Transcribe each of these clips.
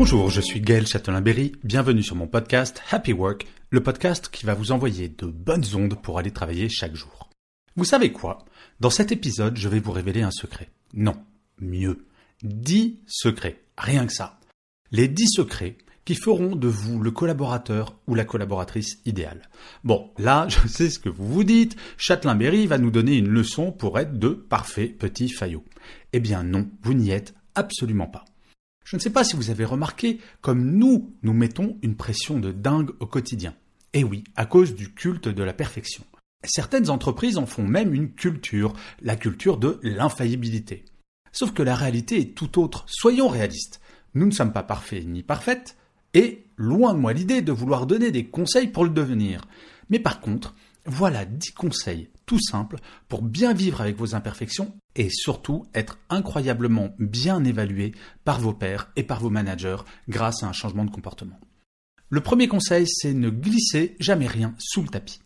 Bonjour, je suis Gaël Châtelain-Berry, bienvenue sur mon podcast Happy Work, le podcast qui va vous envoyer de bonnes ondes pour aller travailler chaque jour. Vous savez quoi? Dans cet épisode, je vais vous révéler un secret. Non, mieux, 10 secrets, rien que ça. Les 10 secrets qui feront de vous le collaborateur ou la collaboratrice idéale. Bon, là, je sais ce que vous vous dites, Châtelain-Berry va nous donner une leçon pour être de parfaits petits faillots. Eh bien non, vous n'y êtes absolument pas. Je ne sais pas si vous avez remarqué comme nous, nous mettons une pression de dingue au quotidien. Eh oui, à cause du culte de la perfection. Certaines entreprises en font même une culture, la culture de l'infaillibilité. Sauf que la réalité est tout autre. Soyons réalistes. Nous ne sommes pas parfaits ni parfaites, et loin de moi l'idée de vouloir donner des conseils pour le devenir. Mais par contre, voilà 10 conseils tout simples pour bien vivre avec vos imperfections et surtout être incroyablement bien évalué par vos pairs et par vos managers grâce à un changement de comportement. Le premier conseil, c'est ne glisser jamais rien sous le tapis.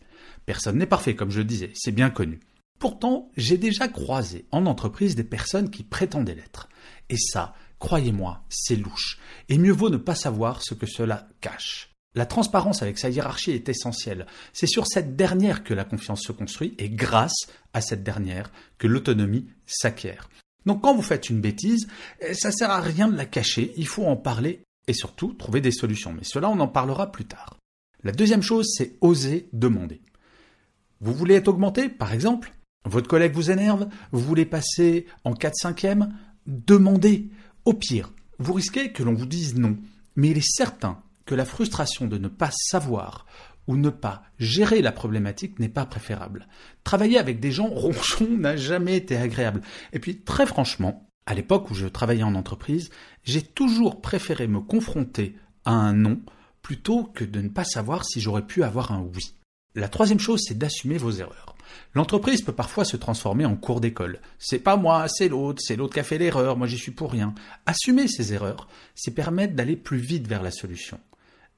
Personne n'est parfait, comme je le disais, c'est bien connu. Pourtant, j'ai déjà croisé en entreprise des personnes qui prétendaient l'être. Et ça, croyez-moi, c'est louche. Et mieux vaut ne pas savoir ce que cela cache. La transparence avec sa hiérarchie est essentielle. C'est sur cette dernière que la confiance se construit et grâce à cette dernière que l'autonomie s'acquiert. Donc quand vous faites une bêtise, eh, ça sert à rien de la cacher, il faut en parler et surtout trouver des solutions. Mais cela, on en parlera plus tard. La deuxième chose, c'est oser demander. Vous voulez être augmenté, par exemple? Votre collègue vous énerve? Vous voulez passer en 4-5e Demandez. Au pire, vous risquez que l'on vous dise non. Mais il est certain que la frustration de ne pas savoir ou ne pas gérer la problématique n'est pas préférable. Travailler avec des gens ronchons n'a jamais été agréable. Et puis, très franchement, à l'époque où je travaillais en entreprise, j'ai toujours préféré me confronter à un non plutôt que de ne pas savoir si j'aurais pu avoir un oui. La troisième chose, c'est d'assumer vos erreurs. L'entreprise peut parfois se transformer en cours d'école. C'est pas moi, c'est l'autre, c'est l'autre qui a fait l'erreur, moi j'y suis pour rien. Assumer ces erreurs, c'est permettre d'aller plus vite vers la solution.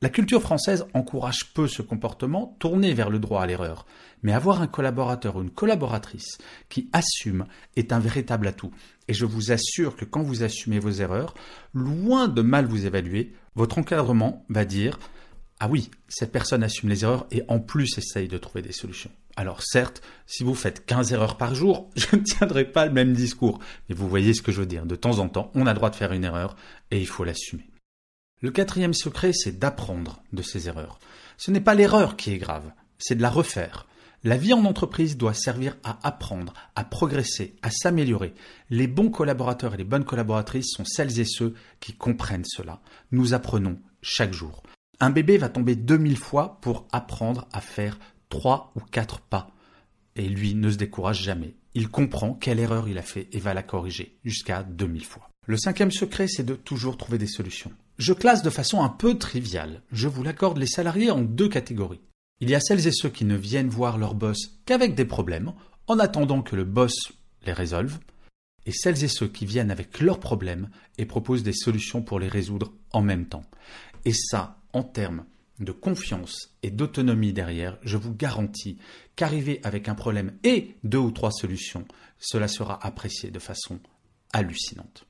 La culture française encourage peu ce comportement tourné vers le droit à l'erreur, mais avoir un collaborateur ou une collaboratrice qui assume est un véritable atout. Et je vous assure que quand vous assumez vos erreurs, loin de mal vous évaluer, votre encadrement va dire ah oui, cette personne assume les erreurs et en plus essaye de trouver des solutions. Alors certes, si vous faites 15 erreurs par jour, je ne tiendrai pas le même discours. Mais vous voyez ce que je veux dire. De temps en temps, on a le droit de faire une erreur et il faut l'assumer. Le quatrième secret, c'est d'apprendre de ses erreurs. Ce n'est pas l'erreur qui est grave, c'est de la refaire. La vie en entreprise doit servir à apprendre, à progresser, à s'améliorer. Les bons collaborateurs et les bonnes collaboratrices sont celles et ceux qui comprennent cela. Nous apprenons chaque jour. Un bébé va tomber 2000 fois pour apprendre à faire 3 ou 4 pas. Et lui ne se décourage jamais. Il comprend quelle erreur il a fait et va la corriger jusqu'à 2000 fois. Le cinquième secret, c'est de toujours trouver des solutions. Je classe de façon un peu triviale, je vous l'accorde, les salariés en deux catégories. Il y a celles et ceux qui ne viennent voir leur boss qu'avec des problèmes, en attendant que le boss les résolve, et celles et ceux qui viennent avec leurs problèmes et proposent des solutions pour les résoudre en même temps. Et ça, en termes de confiance et d'autonomie derrière, je vous garantis qu'arriver avec un problème et deux ou trois solutions, cela sera apprécié de façon hallucinante.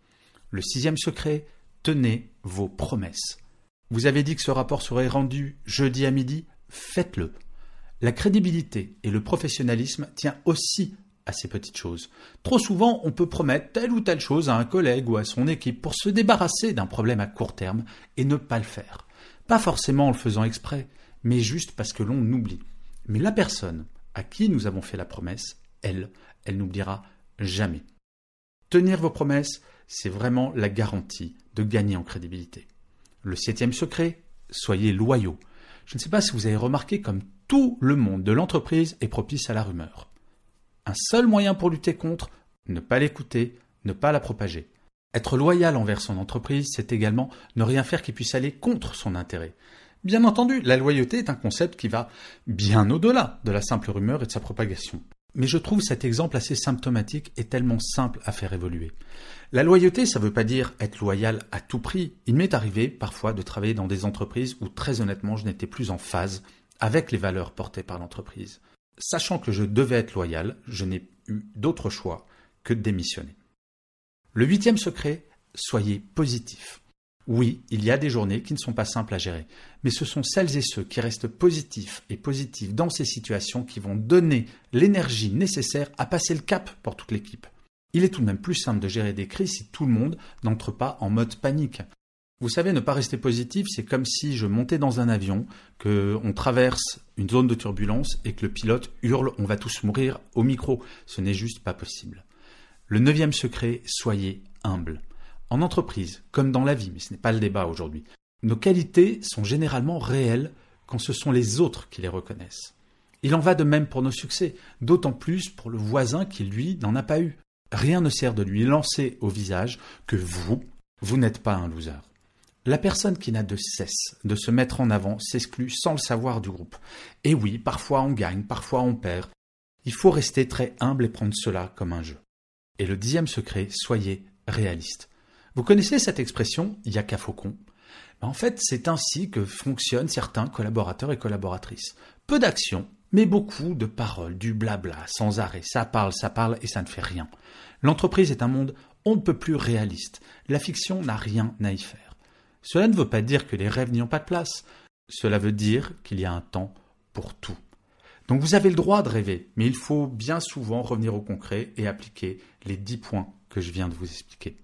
Le sixième secret, tenez vos promesses. Vous avez dit que ce rapport serait rendu jeudi à midi Faites-le. La crédibilité et le professionnalisme tient aussi à ces petites choses. Trop souvent, on peut promettre telle ou telle chose à un collègue ou à son équipe pour se débarrasser d'un problème à court terme et ne pas le faire. Pas forcément en le faisant exprès, mais juste parce que l'on oublie. Mais la personne à qui nous avons fait la promesse, elle, elle n'oubliera jamais. Tenir vos promesses, c'est vraiment la garantie de gagner en crédibilité. Le septième secret, soyez loyaux. Je ne sais pas si vous avez remarqué comme Tout le monde de l'entreprise est propice à la rumeur. Un seul moyen pour lutter contre, ne pas l'écouter, ne pas la propager. Être loyal envers son entreprise, c'est également ne rien faire qui puisse aller contre son intérêt. Bien entendu, la loyauté est un concept qui va bien au-delà de la simple rumeur et de sa propagation. Mais je trouve cet exemple assez symptomatique et tellement simple à faire évoluer. La loyauté, ça ne veut pas dire être loyal à tout prix. Il m'est arrivé parfois de travailler dans des entreprises où très honnêtement je n'étais plus en phase avec les valeurs portées par l'entreprise. Sachant que je devais être loyal, je n'ai eu d'autre choix que de démissionner. Le huitième secret, soyez positif. Oui, il y a des journées qui ne sont pas simples à gérer, mais ce sont celles et ceux qui restent positifs et positifs dans ces situations qui vont donner l'énergie nécessaire à passer le cap pour toute l'équipe. Il est tout de même plus simple de gérer des crises si tout le monde n'entre pas en mode panique. Vous savez, ne pas rester positif, c'est comme si je montais dans un avion, qu'on traverse une zone de turbulence et que le pilote hurle on va tous mourir au micro. Ce n'est juste pas possible. Le neuvième secret, soyez humble. En entreprise, comme dans la vie, mais ce n'est pas le débat aujourd'hui, nos qualités sont généralement réelles quand ce sont les autres qui les reconnaissent. Il en va de même pour nos succès, d'autant plus pour le voisin qui, lui, n'en a pas eu. Rien ne sert de lui lancer au visage que vous, vous n'êtes pas un loser. La personne qui n'a de cesse de se mettre en avant s'exclut sans le savoir du groupe. Et oui, parfois on gagne, parfois on perd. Il faut rester très humble et prendre cela comme un jeu. Et le dixième secret, soyez réaliste. Vous connaissez cette expression « il a qu'à faucon En fait, c'est ainsi que fonctionnent certains collaborateurs et collaboratrices. Peu d'actions, mais beaucoup de paroles, du blabla, sans arrêt. Ça parle, ça parle et ça ne fait rien. L'entreprise est un monde on ne peut plus réaliste. La fiction n'a rien à y faire. Cela ne veut pas dire que les rêves n'y ont pas de place. Cela veut dire qu'il y a un temps pour tout. Donc vous avez le droit de rêver, mais il faut bien souvent revenir au concret et appliquer les dix points que je viens de vous expliquer.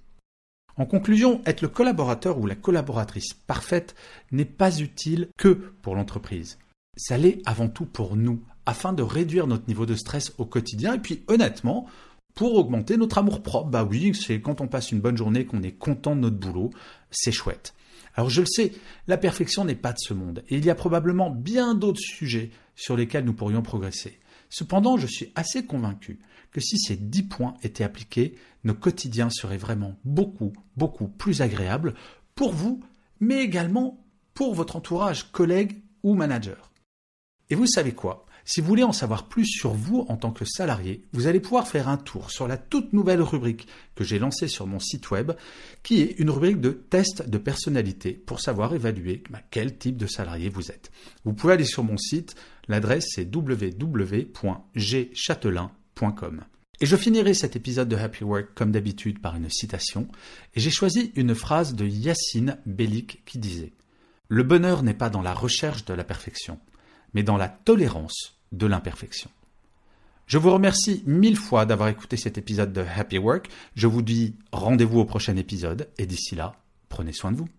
En conclusion, être le collaborateur ou la collaboratrice parfaite n'est pas utile que pour l'entreprise. Ça l'est avant tout pour nous, afin de réduire notre niveau de stress au quotidien et puis honnêtement, pour augmenter notre amour propre. Bah oui, c'est quand on passe une bonne journée qu'on est content de notre boulot, c'est chouette. Alors je le sais, la perfection n'est pas de ce monde et il y a probablement bien d'autres sujets sur lesquels nous pourrions progresser. Cependant, je suis assez convaincu que si ces dix points étaient appliqués, nos quotidiens seraient vraiment beaucoup, beaucoup plus agréables pour vous, mais également pour votre entourage, collègue ou manager. Et vous savez quoi? Si vous voulez en savoir plus sur vous en tant que salarié, vous allez pouvoir faire un tour sur la toute nouvelle rubrique que j'ai lancée sur mon site web, qui est une rubrique de test de personnalité pour savoir évaluer bah, quel type de salarié vous êtes. Vous pouvez aller sur mon site, l'adresse c'est www.gchatelain.com. Et je finirai cet épisode de Happy Work comme d'habitude par une citation, et j'ai choisi une phrase de Yacine Bellic qui disait Le bonheur n'est pas dans la recherche de la perfection, mais dans la tolérance de l'imperfection. Je vous remercie mille fois d'avoir écouté cet épisode de Happy Work. Je vous dis rendez-vous au prochain épisode et d'ici là, prenez soin de vous.